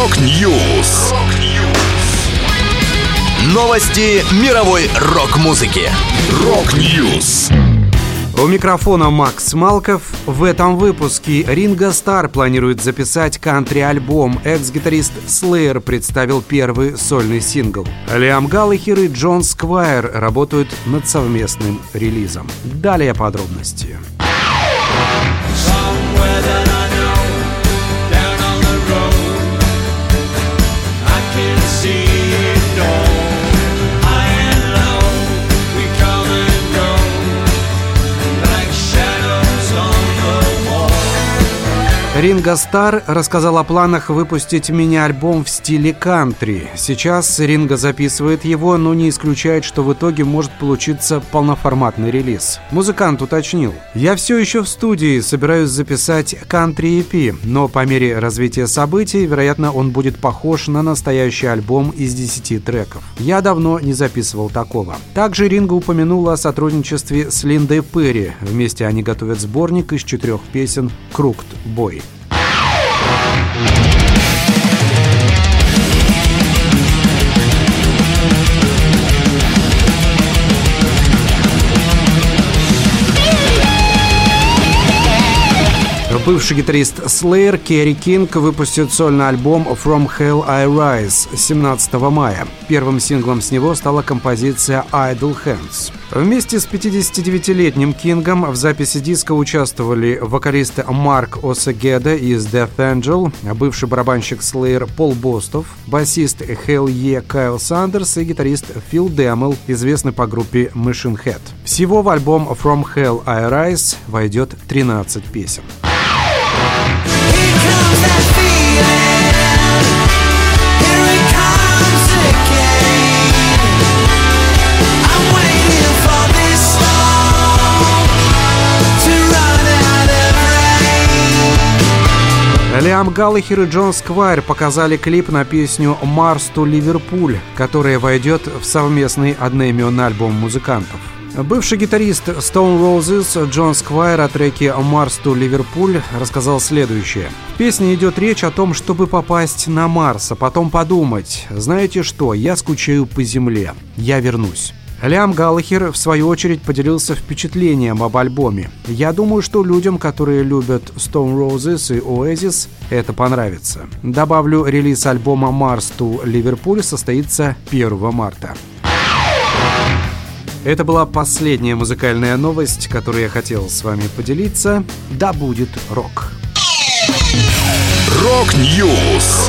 Rock News. Новости мировой рок-музыки. Rock News. У микрофона Макс Малков. В этом выпуске Ринго Старр планирует записать кантри-альбом. Экс-гитарист Slayer представил первый сольный сингл. Лиам Галлахер и Джон Сквайр работают над совместным релизом. Далее подробности. Somewhere Ринго Стар рассказал о планах выпустить мини-альбом в стиле кантри. Сейчас Ринго записывает его, но не исключает, что в итоге может получиться полноформатный релиз. Музыкант уточнил. «Я все еще в студии, собираюсь записать кантри EP, но по мере развития событий, вероятно, он будет похож на настоящий альбом из 10 треков. Я давно не записывал такого». Также Ринго упомянул о сотрудничестве с Линдой Перри. Вместе они готовят сборник из четырех песен «Крукт Бой». Thank you. Бывший гитарист Slayer Керри Кинг выпустит сольный альбом From Hell I Rise 17 мая. Первым синглом с него стала композиция Idle Hands. Вместе с 59-летним Кингом в записи диска участвовали вокалисты Марк Осагеда из Death Angel, бывший барабанщик Slayer Пол Бостов, басист Hell Ye Кайл Сандерс и гитарист Фил Дэмел, известный по группе Machine Head. Всего в альбом From Hell I Rise войдет 13 песен. Лиам Галлахер и Джон Сквайр показали клип на песню «Марс ту Ливерпуль», которая войдет в совместный одноименный альбом музыкантов. Бывший гитарист Stone Roses Джон Сквайр о треке «Марс ту Ливерпуль» рассказал следующее. В песне идет речь о том, чтобы попасть на Марс, а потом подумать, знаете что, я скучаю по Земле, я вернусь. Лям Галлахер, в свою очередь, поделился впечатлением об альбоме. «Я думаю, что людям, которые любят Stone Roses и Oasis, это понравится. Добавлю, релиз альбома «Mars to Liverpool» состоится 1 марта. Это была последняя музыкальная новость, которую я хотел с вами поделиться. Да будет рок! Rock News!